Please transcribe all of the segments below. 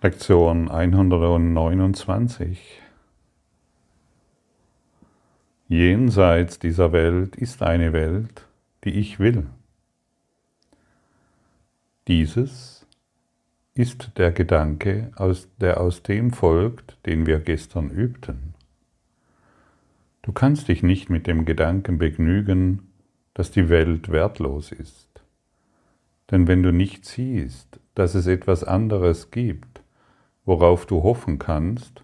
Lektion 129. Jenseits dieser Welt ist eine Welt, die ich will. Dieses ist der Gedanke, der aus dem folgt, den wir gestern übten. Du kannst dich nicht mit dem Gedanken begnügen, dass die Welt wertlos ist. Denn wenn du nicht siehst, dass es etwas anderes gibt, worauf du hoffen kannst,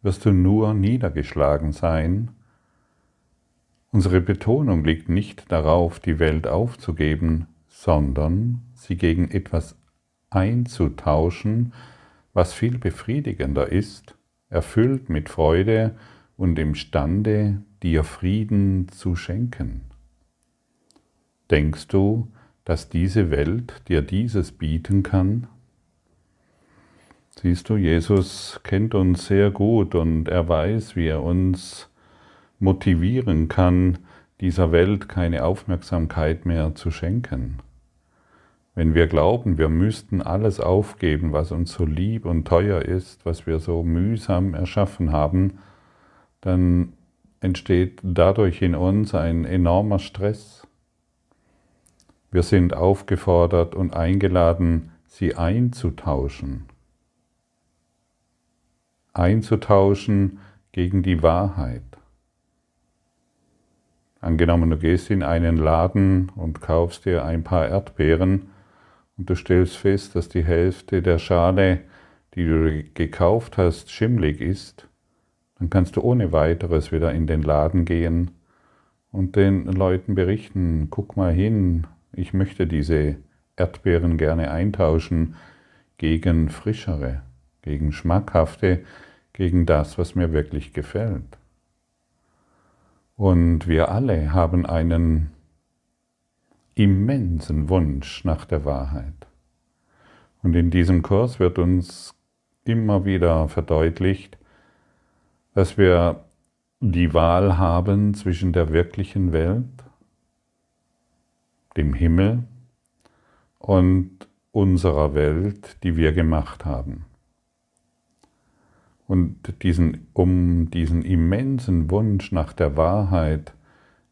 wirst du nur niedergeschlagen sein. Unsere Betonung liegt nicht darauf, die Welt aufzugeben, sondern sie gegen etwas einzutauschen, was viel befriedigender ist, erfüllt mit Freude und imstande, dir Frieden zu schenken. Denkst du, dass diese Welt dir dieses bieten kann? Siehst du, Jesus kennt uns sehr gut und er weiß, wie er uns motivieren kann, dieser Welt keine Aufmerksamkeit mehr zu schenken. Wenn wir glauben, wir müssten alles aufgeben, was uns so lieb und teuer ist, was wir so mühsam erschaffen haben, dann entsteht dadurch in uns ein enormer Stress. Wir sind aufgefordert und eingeladen, sie einzutauschen einzutauschen gegen die Wahrheit. Angenommen, du gehst in einen Laden und kaufst dir ein paar Erdbeeren und du stellst fest, dass die Hälfte der Schale, die du gekauft hast, schimmlig ist, dann kannst du ohne weiteres wieder in den Laden gehen und den Leuten berichten, guck mal hin, ich möchte diese Erdbeeren gerne eintauschen gegen frischere, gegen schmackhafte, gegen das, was mir wirklich gefällt. Und wir alle haben einen immensen Wunsch nach der Wahrheit. Und in diesem Kurs wird uns immer wieder verdeutlicht, dass wir die Wahl haben zwischen der wirklichen Welt, dem Himmel und unserer Welt, die wir gemacht haben. Und diesen, um diesen immensen Wunsch nach der Wahrheit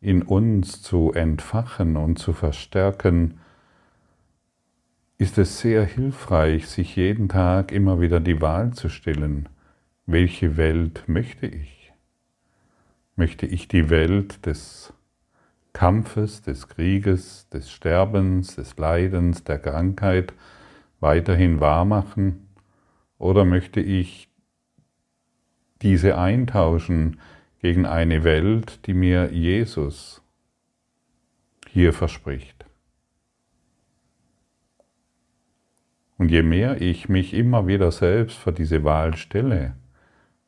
in uns zu entfachen und zu verstärken, ist es sehr hilfreich, sich jeden Tag immer wieder die Wahl zu stellen, welche Welt möchte ich? Möchte ich die Welt des Kampfes, des Krieges, des Sterbens, des Leidens, der Krankheit weiterhin wahrmachen? Oder möchte ich diese eintauschen gegen eine Welt, die mir Jesus hier verspricht. Und je mehr ich mich immer wieder selbst vor diese Wahl stelle,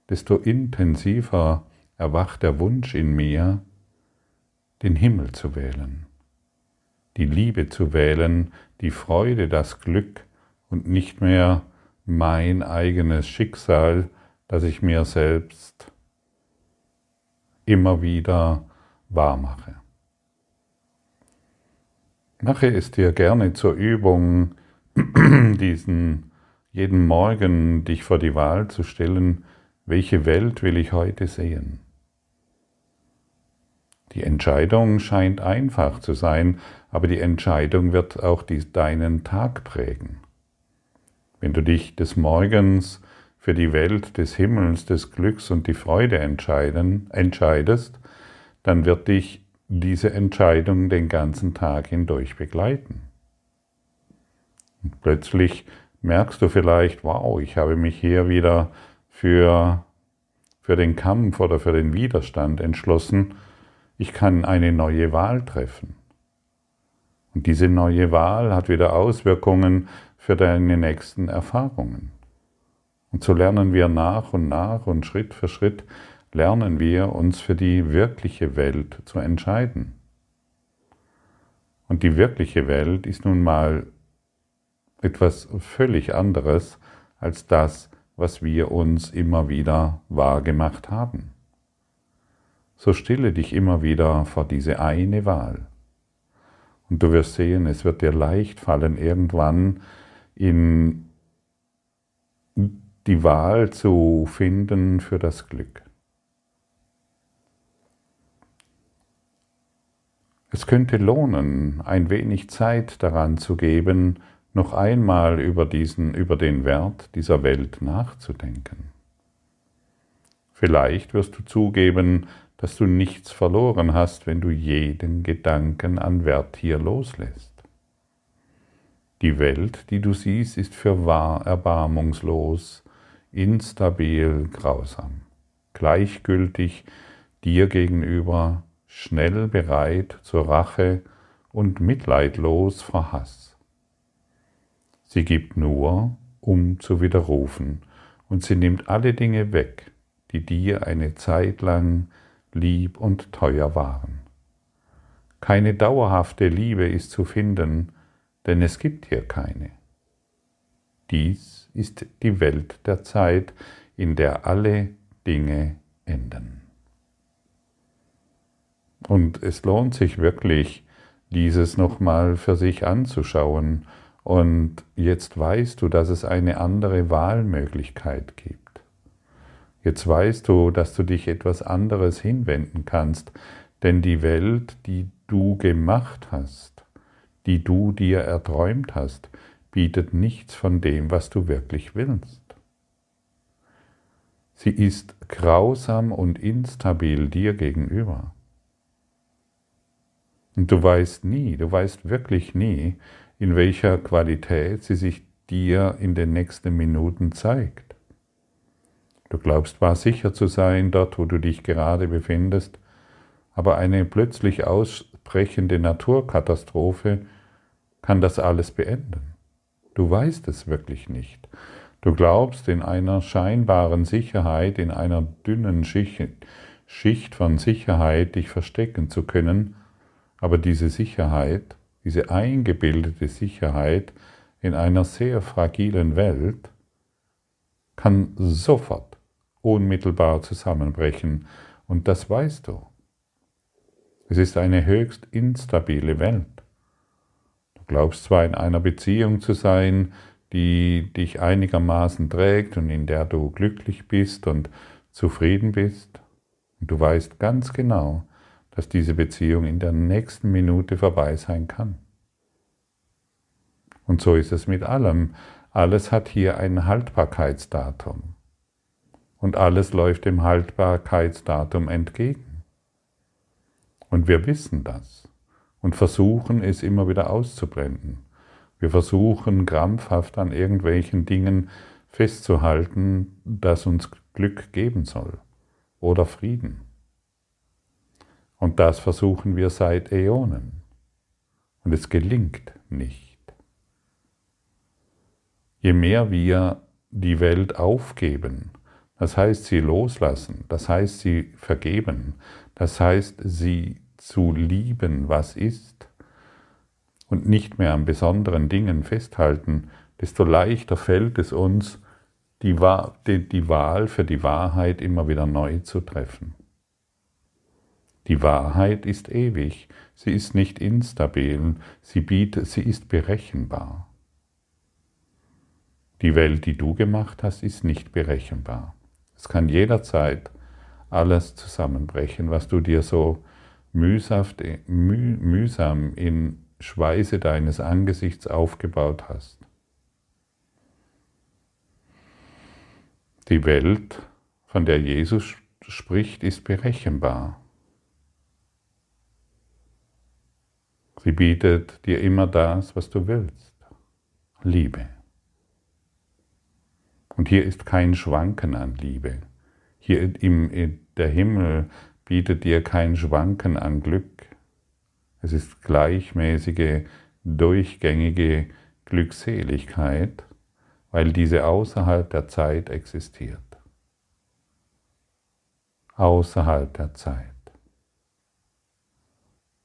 desto intensiver erwacht der Wunsch in mir, den Himmel zu wählen, die Liebe zu wählen, die Freude, das Glück und nicht mehr mein eigenes Schicksal, das ich mir selbst immer wieder wahr mache. Mache es dir gerne zur Übung, diesen jeden Morgen dich vor die Wahl zu stellen, welche Welt will ich heute sehen? Die Entscheidung scheint einfach zu sein, aber die Entscheidung wird auch die, deinen Tag prägen. Wenn du dich des Morgens für die Welt des Himmels, des Glücks und die Freude entscheiden, entscheidest, dann wird dich diese Entscheidung den ganzen Tag hindurch begleiten. Und plötzlich merkst du vielleicht, wow, ich habe mich hier wieder für, für den Kampf oder für den Widerstand entschlossen. Ich kann eine neue Wahl treffen. Und diese neue Wahl hat wieder Auswirkungen für deine nächsten Erfahrungen. Und so lernen wir nach und nach und Schritt für Schritt lernen wir uns für die wirkliche Welt zu entscheiden. Und die wirkliche Welt ist nun mal etwas völlig anderes als das, was wir uns immer wieder wahrgemacht haben. So stille dich immer wieder vor diese eine Wahl. Und du wirst sehen, es wird dir leicht fallen, irgendwann in die Wahl zu finden für das Glück. Es könnte lohnen, ein wenig Zeit daran zu geben, noch einmal über, diesen, über den Wert dieser Welt nachzudenken. Vielleicht wirst du zugeben, dass du nichts verloren hast, wenn du jeden Gedanken an Wert hier loslässt. Die Welt, die du siehst, ist für wahr erbarmungslos, instabil, grausam, gleichgültig dir gegenüber, schnell bereit zur Rache und mitleidlos vor Hass. Sie gibt nur, um zu widerrufen, und sie nimmt alle Dinge weg, die dir eine Zeit lang lieb und teuer waren. Keine dauerhafte Liebe ist zu finden, denn es gibt hier keine. Dies ist die Welt der Zeit, in der alle Dinge enden. Und es lohnt sich wirklich, dieses nochmal für sich anzuschauen. Und jetzt weißt du, dass es eine andere Wahlmöglichkeit gibt. Jetzt weißt du, dass du dich etwas anderes hinwenden kannst, denn die Welt, die du gemacht hast, die du dir erträumt hast, bietet nichts von dem, was du wirklich willst. Sie ist grausam und instabil dir gegenüber. Und du weißt nie, du weißt wirklich nie, in welcher Qualität sie sich dir in den nächsten Minuten zeigt. Du glaubst wahr sicher zu sein dort, wo du dich gerade befindest, aber eine plötzlich ausbrechende Naturkatastrophe kann das alles beenden. Du weißt es wirklich nicht. Du glaubst in einer scheinbaren Sicherheit, in einer dünnen Schicht, von Sicherheit dich verstecken zu können, aber diese Sicherheit, diese eingebildete Sicherheit in einer sehr fragilen Welt kann sofort unmittelbar zusammenbrechen und das weißt du. Es ist eine höchst instabile Welt. Glaubst zwar in einer Beziehung zu sein, die dich einigermaßen trägt und in der du glücklich bist und zufrieden bist, und du weißt ganz genau, dass diese Beziehung in der nächsten Minute vorbei sein kann. Und so ist es mit allem. Alles hat hier ein Haltbarkeitsdatum. Und alles läuft dem Haltbarkeitsdatum entgegen. Und wir wissen das und versuchen es immer wieder auszublenden. Wir versuchen krampfhaft an irgendwelchen Dingen festzuhalten, das uns Glück geben soll oder Frieden. Und das versuchen wir seit Äonen. Und es gelingt nicht. Je mehr wir die Welt aufgeben, das heißt sie loslassen, das heißt sie vergeben, das heißt sie zu lieben, was ist, und nicht mehr an besonderen Dingen festhalten, desto leichter fällt es uns, die, Wahl für die Wahrheit immer wieder neu zu treffen. Die Wahrheit ist ewig, sie ist nicht instabil, sie, bietet, sie ist berechenbar. Die Welt, die du gemacht hast, ist nicht berechenbar. Es kann jederzeit alles zusammenbrechen, was du dir so mühsam in Schweiße deines Angesichts aufgebaut hast. Die Welt, von der Jesus spricht, ist berechenbar. Sie bietet dir immer das, was du willst. Liebe. Und hier ist kein Schwanken an Liebe. Hier im, der Himmel bietet dir kein Schwanken an Glück. Es ist gleichmäßige, durchgängige Glückseligkeit, weil diese außerhalb der Zeit existiert. Außerhalb der Zeit.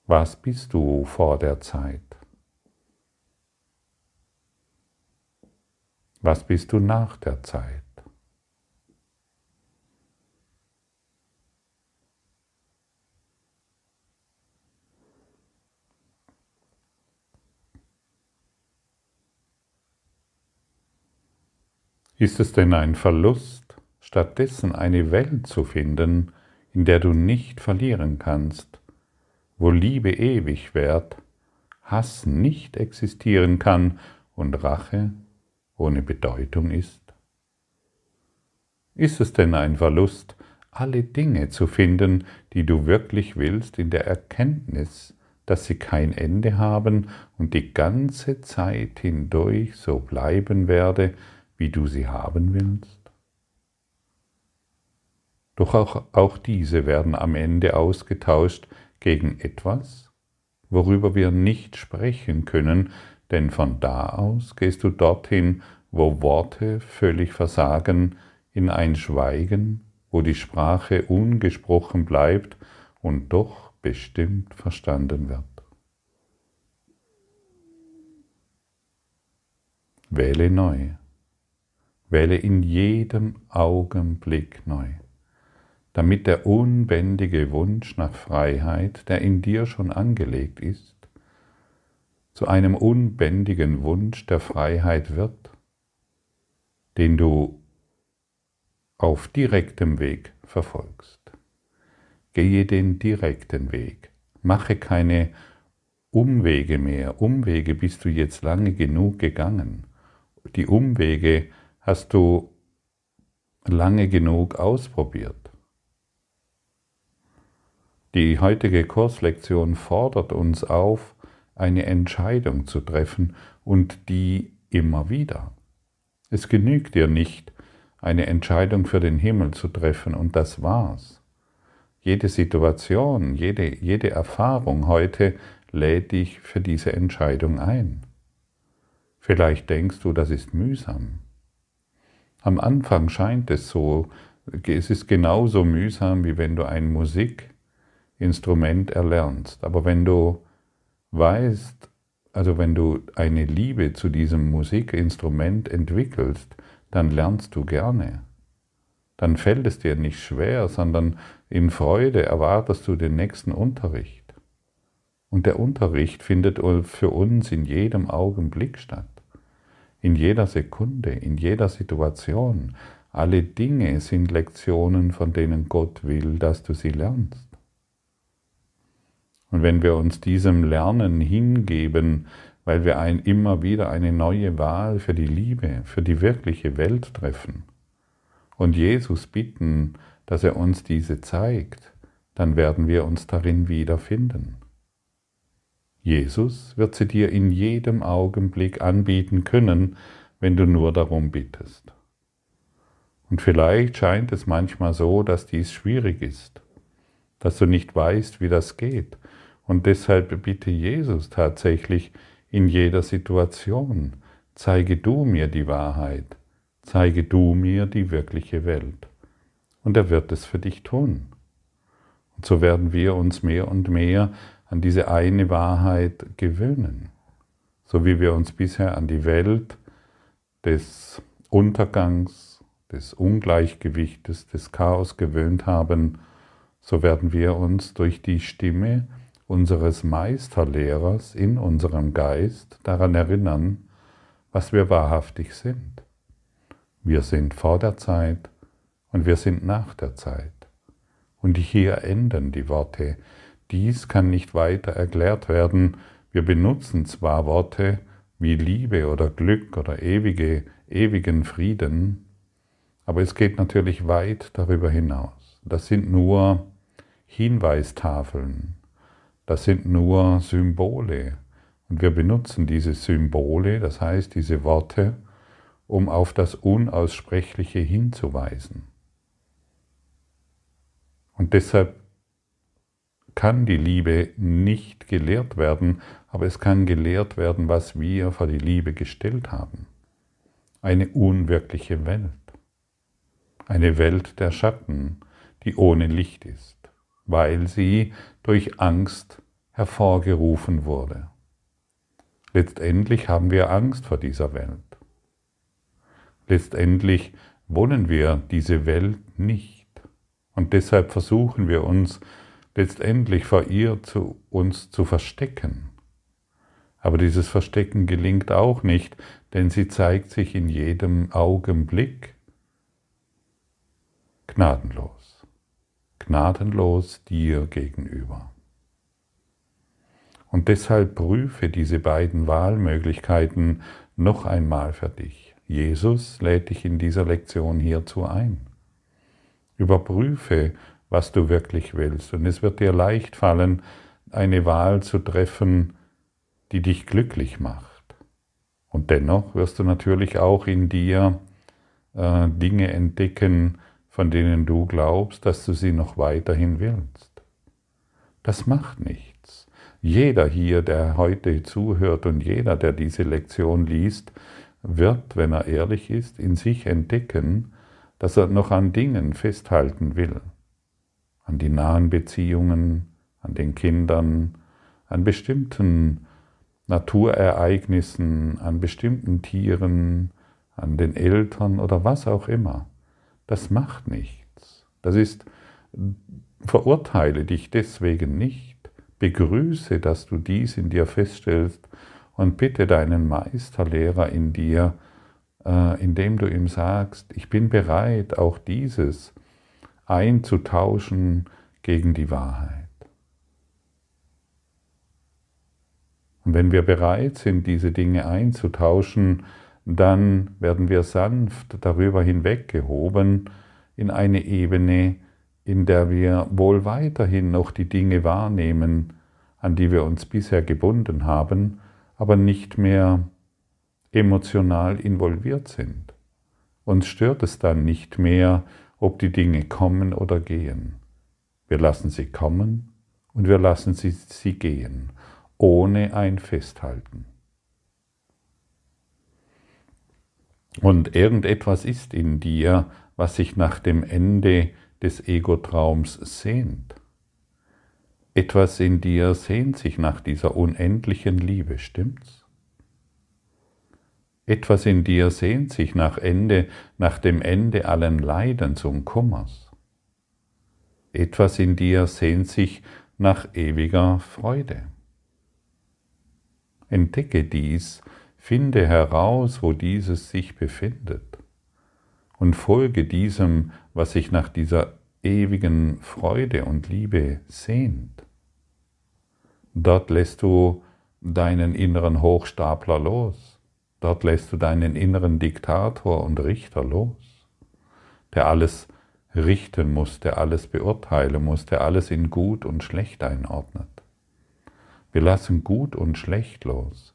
Was bist du vor der Zeit? Was bist du nach der Zeit? Ist es denn ein Verlust, stattdessen eine Welt zu finden, in der du nicht verlieren kannst, wo Liebe ewig währt, Hass nicht existieren kann und Rache ohne Bedeutung ist? Ist es denn ein Verlust, alle Dinge zu finden, die du wirklich willst, in der Erkenntnis, dass sie kein Ende haben und die ganze Zeit hindurch so bleiben werde, wie du sie haben willst? Doch auch, auch diese werden am Ende ausgetauscht gegen etwas, worüber wir nicht sprechen können, denn von da aus gehst du dorthin, wo Worte völlig versagen, in ein Schweigen, wo die Sprache ungesprochen bleibt und doch bestimmt verstanden wird. Wähle neu. Wähle in jedem Augenblick neu, damit der unbändige Wunsch nach Freiheit, der in dir schon angelegt ist, zu einem unbändigen Wunsch der Freiheit wird, den du auf direktem Weg verfolgst. Gehe den direkten Weg, mache keine Umwege mehr. Umwege bist du jetzt lange genug gegangen. Die Umwege hast du lange genug ausprobiert. Die heutige Kurslektion fordert uns auf, eine Entscheidung zu treffen und die immer wieder. Es genügt dir nicht, eine Entscheidung für den Himmel zu treffen und das war's. Jede Situation, jede, jede Erfahrung heute lädt dich für diese Entscheidung ein. Vielleicht denkst du, das ist mühsam. Am Anfang scheint es so, es ist genauso mühsam, wie wenn du ein Musikinstrument erlernst. Aber wenn du weißt, also wenn du eine Liebe zu diesem Musikinstrument entwickelst, dann lernst du gerne. Dann fällt es dir nicht schwer, sondern in Freude erwartest du den nächsten Unterricht. Und der Unterricht findet für uns in jedem Augenblick statt in jeder Sekunde, in jeder Situation. Alle Dinge sind Lektionen, von denen Gott will, dass du sie lernst. Und wenn wir uns diesem Lernen hingeben, weil wir ein, immer wieder eine neue Wahl für die Liebe, für die wirkliche Welt treffen und Jesus bitten, dass er uns diese zeigt, dann werden wir uns darin wiederfinden. Jesus wird sie dir in jedem Augenblick anbieten können, wenn du nur darum bittest. Und vielleicht scheint es manchmal so, dass dies schwierig ist, dass du nicht weißt, wie das geht. Und deshalb bitte Jesus tatsächlich in jeder Situation, zeige du mir die Wahrheit, zeige du mir die wirkliche Welt. Und er wird es für dich tun. Und so werden wir uns mehr und mehr an diese eine Wahrheit gewöhnen, so wie wir uns bisher an die Welt des Untergangs, des Ungleichgewichtes, des Chaos gewöhnt haben, so werden wir uns durch die Stimme unseres Meisterlehrers in unserem Geist daran erinnern, was wir wahrhaftig sind. Wir sind vor der Zeit und wir sind nach der Zeit. Und hier enden die Worte, dies kann nicht weiter erklärt werden. Wir benutzen zwar Worte wie Liebe oder Glück oder ewige, ewigen Frieden, aber es geht natürlich weit darüber hinaus. Das sind nur Hinweistafeln, das sind nur Symbole. Und wir benutzen diese Symbole, das heißt diese Worte, um auf das Unaussprechliche hinzuweisen. Und deshalb kann die Liebe nicht gelehrt werden, aber es kann gelehrt werden, was wir vor die Liebe gestellt haben. Eine unwirkliche Welt. Eine Welt der Schatten, die ohne Licht ist, weil sie durch Angst hervorgerufen wurde. Letztendlich haben wir Angst vor dieser Welt. Letztendlich wollen wir diese Welt nicht. Und deshalb versuchen wir uns letztendlich vor ihr zu uns zu verstecken. Aber dieses Verstecken gelingt auch nicht, denn sie zeigt sich in jedem Augenblick gnadenlos, gnadenlos dir gegenüber. Und deshalb prüfe diese beiden Wahlmöglichkeiten noch einmal für dich. Jesus lädt dich in dieser Lektion hierzu ein. Überprüfe, was du wirklich willst, und es wird dir leicht fallen, eine Wahl zu treffen, die dich glücklich macht. Und dennoch wirst du natürlich auch in dir äh, Dinge entdecken, von denen du glaubst, dass du sie noch weiterhin willst. Das macht nichts. Jeder hier, der heute zuhört und jeder, der diese Lektion liest, wird, wenn er ehrlich ist, in sich entdecken, dass er noch an Dingen festhalten will. An die nahen Beziehungen, an den Kindern, an bestimmten Naturereignissen, an bestimmten Tieren, an den Eltern oder was auch immer. Das macht nichts. Das ist, verurteile dich deswegen nicht. Begrüße, dass du dies in dir feststellst und bitte deinen Meisterlehrer in dir, äh, indem du ihm sagst, ich bin bereit, auch dieses einzutauschen gegen die Wahrheit. Und wenn wir bereit sind, diese Dinge einzutauschen, dann werden wir sanft darüber hinweggehoben in eine Ebene, in der wir wohl weiterhin noch die Dinge wahrnehmen, an die wir uns bisher gebunden haben, aber nicht mehr emotional involviert sind. Uns stört es dann nicht mehr, ob die Dinge kommen oder gehen. Wir lassen sie kommen und wir lassen sie, sie gehen, ohne ein Festhalten. Und irgendetwas ist in dir, was sich nach dem Ende des Ego-Traums sehnt. Etwas in dir sehnt sich nach dieser unendlichen Liebe, stimmt's? Etwas in dir sehnt sich nach Ende, nach dem Ende allen Leidens und Kummers. Etwas in dir sehnt sich nach ewiger Freude. Entdecke dies, finde heraus, wo dieses sich befindet und folge diesem, was sich nach dieser ewigen Freude und Liebe sehnt. Dort lässt du deinen inneren Hochstapler los. Dort lässt du deinen inneren Diktator und Richter los, der alles richten muss, der alles beurteilen muss, der alles in gut und schlecht einordnet. Wir lassen gut und schlecht los.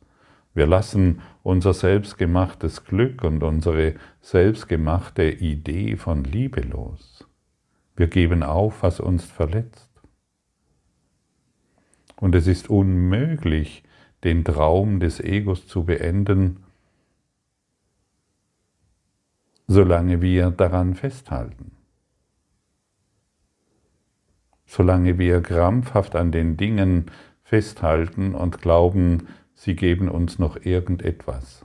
Wir lassen unser selbstgemachtes Glück und unsere selbstgemachte Idee von Liebe los. Wir geben auf, was uns verletzt. Und es ist unmöglich, den Traum des Egos zu beenden, solange wir daran festhalten. Solange wir krampfhaft an den Dingen festhalten und glauben, sie geben uns noch irgendetwas.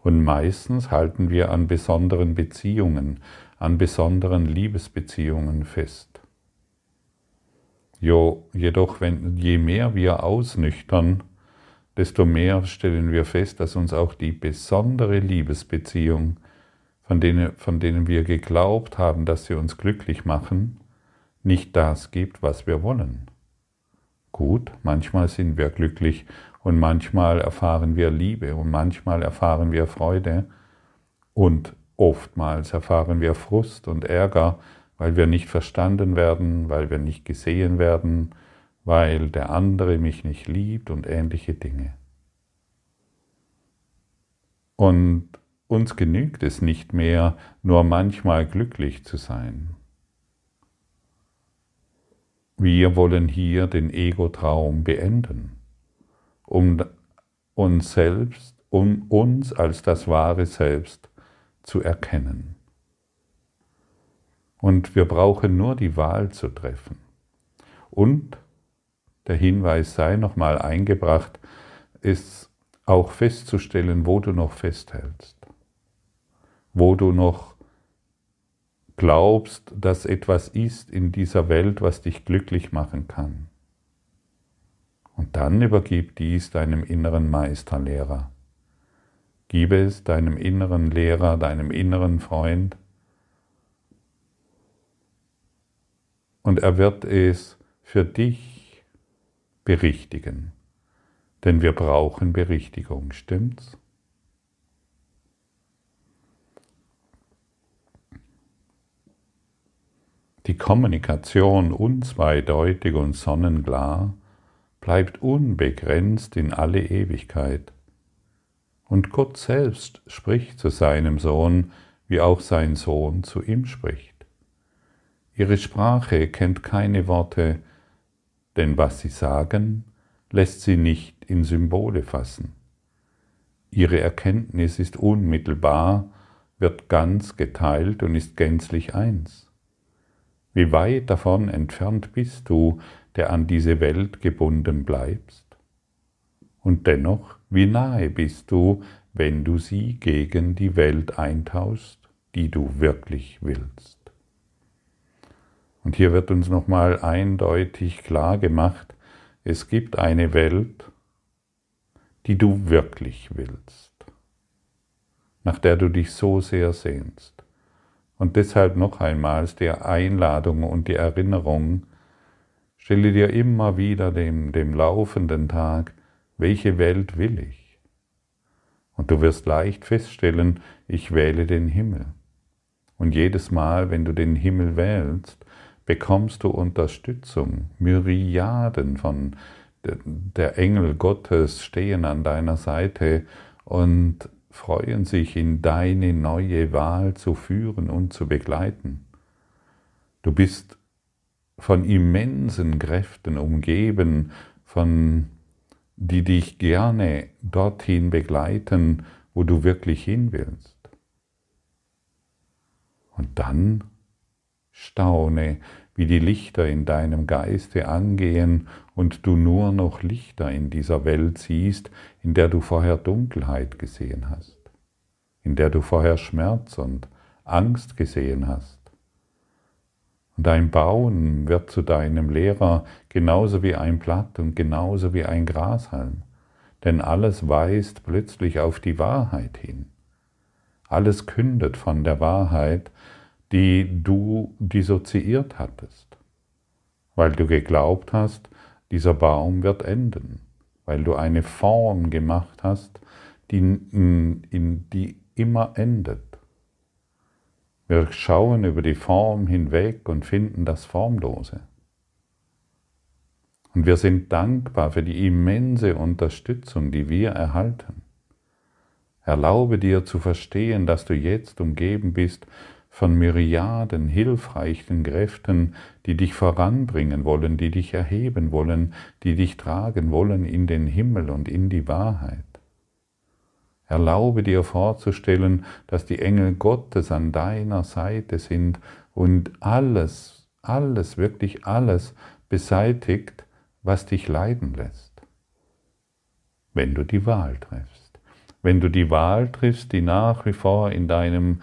Und meistens halten wir an besonderen Beziehungen, an besonderen Liebesbeziehungen fest. Jo, jedoch, wenn, je mehr wir ausnüchtern, desto mehr stellen wir fest, dass uns auch die besondere Liebesbeziehung, von denen, von denen wir geglaubt haben, dass sie uns glücklich machen, nicht das gibt, was wir wollen. Gut, manchmal sind wir glücklich und manchmal erfahren wir Liebe und manchmal erfahren wir Freude und oftmals erfahren wir Frust und Ärger, weil wir nicht verstanden werden, weil wir nicht gesehen werden, weil der andere mich nicht liebt und ähnliche Dinge. Und uns genügt es nicht mehr, nur manchmal glücklich zu sein. Wir wollen hier den Ego-Traum beenden, um uns selbst, um uns als das wahre Selbst zu erkennen. Und wir brauchen nur die Wahl zu treffen. Und der Hinweis sei nochmal eingebracht, ist auch festzustellen, wo du noch festhältst, wo du noch glaubst, dass etwas ist in dieser Welt, was dich glücklich machen kann. Und dann übergib dies deinem inneren Meisterlehrer. Gib es deinem inneren Lehrer, deinem inneren Freund. Und er wird es für dich berichtigen. Denn wir brauchen Berichtigung, stimmt's? Die Kommunikation unzweideutig und sonnenklar bleibt unbegrenzt in alle Ewigkeit. Und Gott selbst spricht zu seinem Sohn, wie auch sein Sohn zu ihm spricht. Ihre Sprache kennt keine Worte, denn was sie sagen, lässt sie nicht in Symbole fassen. Ihre Erkenntnis ist unmittelbar, wird ganz geteilt und ist gänzlich eins. Wie weit davon entfernt bist du, der an diese Welt gebunden bleibst? Und dennoch, wie nahe bist du, wenn du sie gegen die Welt eintauschst, die du wirklich willst? Und hier wird uns nochmal eindeutig klar gemacht, es gibt eine Welt, die du wirklich willst, nach der du dich so sehr sehnst. Und deshalb noch einmals die Einladung und die Erinnerung, stelle dir immer wieder dem, dem laufenden Tag, welche Welt will ich? Und du wirst leicht feststellen, ich wähle den Himmel. Und jedes Mal, wenn du den Himmel wählst, bekommst du Unterstützung. Myriaden von der Engel Gottes stehen an deiner Seite und freuen sich, in deine neue Wahl zu führen und zu begleiten. Du bist von immensen Kräften umgeben, von die dich gerne dorthin begleiten, wo du wirklich hin willst. Und dann staune, wie die Lichter in deinem Geiste angehen und du nur noch Lichter in dieser Welt siehst, in der du vorher Dunkelheit gesehen hast, in der du vorher Schmerz und Angst gesehen hast. Und ein Baum wird zu deinem Lehrer genauso wie ein Blatt und genauso wie ein Grashalm, denn alles weist plötzlich auf die Wahrheit hin. Alles kündet von der Wahrheit, die du dissoziiert hattest, weil du geglaubt hast, dieser Baum wird enden, weil du eine Form gemacht hast, die, in, die immer endet. Wir schauen über die Form hinweg und finden das Formlose. Und wir sind dankbar für die immense Unterstützung, die wir erhalten. Erlaube dir zu verstehen, dass du jetzt umgeben bist von Myriaden hilfreichen Kräften, die dich voranbringen wollen, die dich erheben wollen, die dich tragen wollen in den Himmel und in die Wahrheit. Erlaube dir vorzustellen, dass die Engel Gottes an deiner Seite sind und alles, alles, wirklich alles beseitigt, was dich leiden lässt. Wenn du die Wahl triffst. Wenn du die Wahl triffst, die nach wie vor in deinem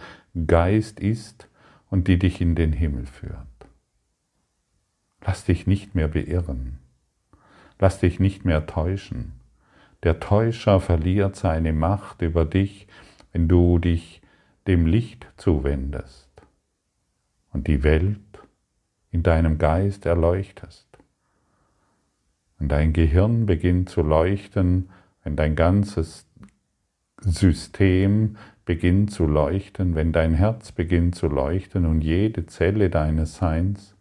Geist ist und die dich in den Himmel führt. Lass dich nicht mehr beirren. Lass dich nicht mehr täuschen. Der Täuscher verliert seine Macht über dich, wenn du dich dem Licht zuwendest und die Welt in deinem Geist erleuchtest. Und dein Gehirn beginnt zu leuchten, wenn dein ganzes System beginnt zu leuchten, wenn dein Herz beginnt zu leuchten und jede Zelle deines Seins,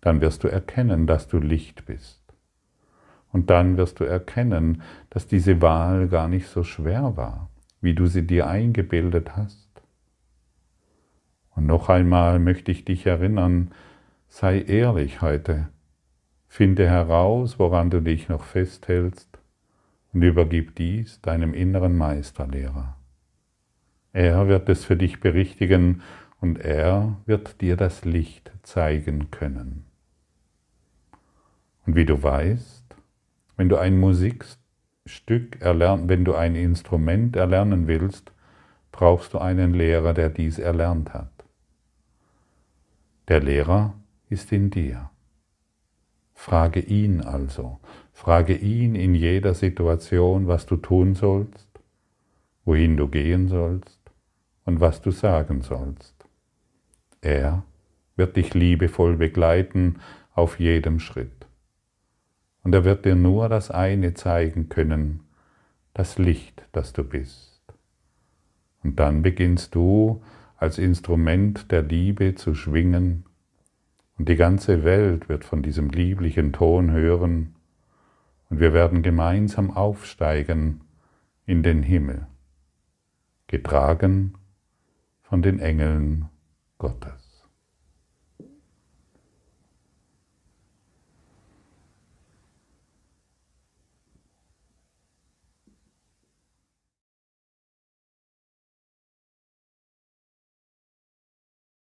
dann wirst du erkennen, dass du Licht bist. Und dann wirst du erkennen, dass diese Wahl gar nicht so schwer war, wie du sie dir eingebildet hast. Und noch einmal möchte ich dich erinnern, sei ehrlich heute, finde heraus, woran du dich noch festhältst und übergib dies deinem inneren Meisterlehrer. Er wird es für dich berichtigen und er wird dir das Licht zeigen können. Und wie du weißt, wenn du ein Musikstück erlernen, wenn du ein Instrument erlernen willst, brauchst du einen Lehrer, der dies erlernt hat. Der Lehrer ist in dir. Frage ihn also, Frage ihn in jeder Situation, was du tun sollst, wohin du gehen sollst und was du sagen sollst. Er wird dich liebevoll begleiten auf jedem Schritt. Und er wird dir nur das eine zeigen können, das Licht, das du bist. Und dann beginnst du als Instrument der Liebe zu schwingen, und die ganze Welt wird von diesem lieblichen Ton hören, und wir werden gemeinsam aufsteigen in den Himmel, getragen von den Engeln Gottes.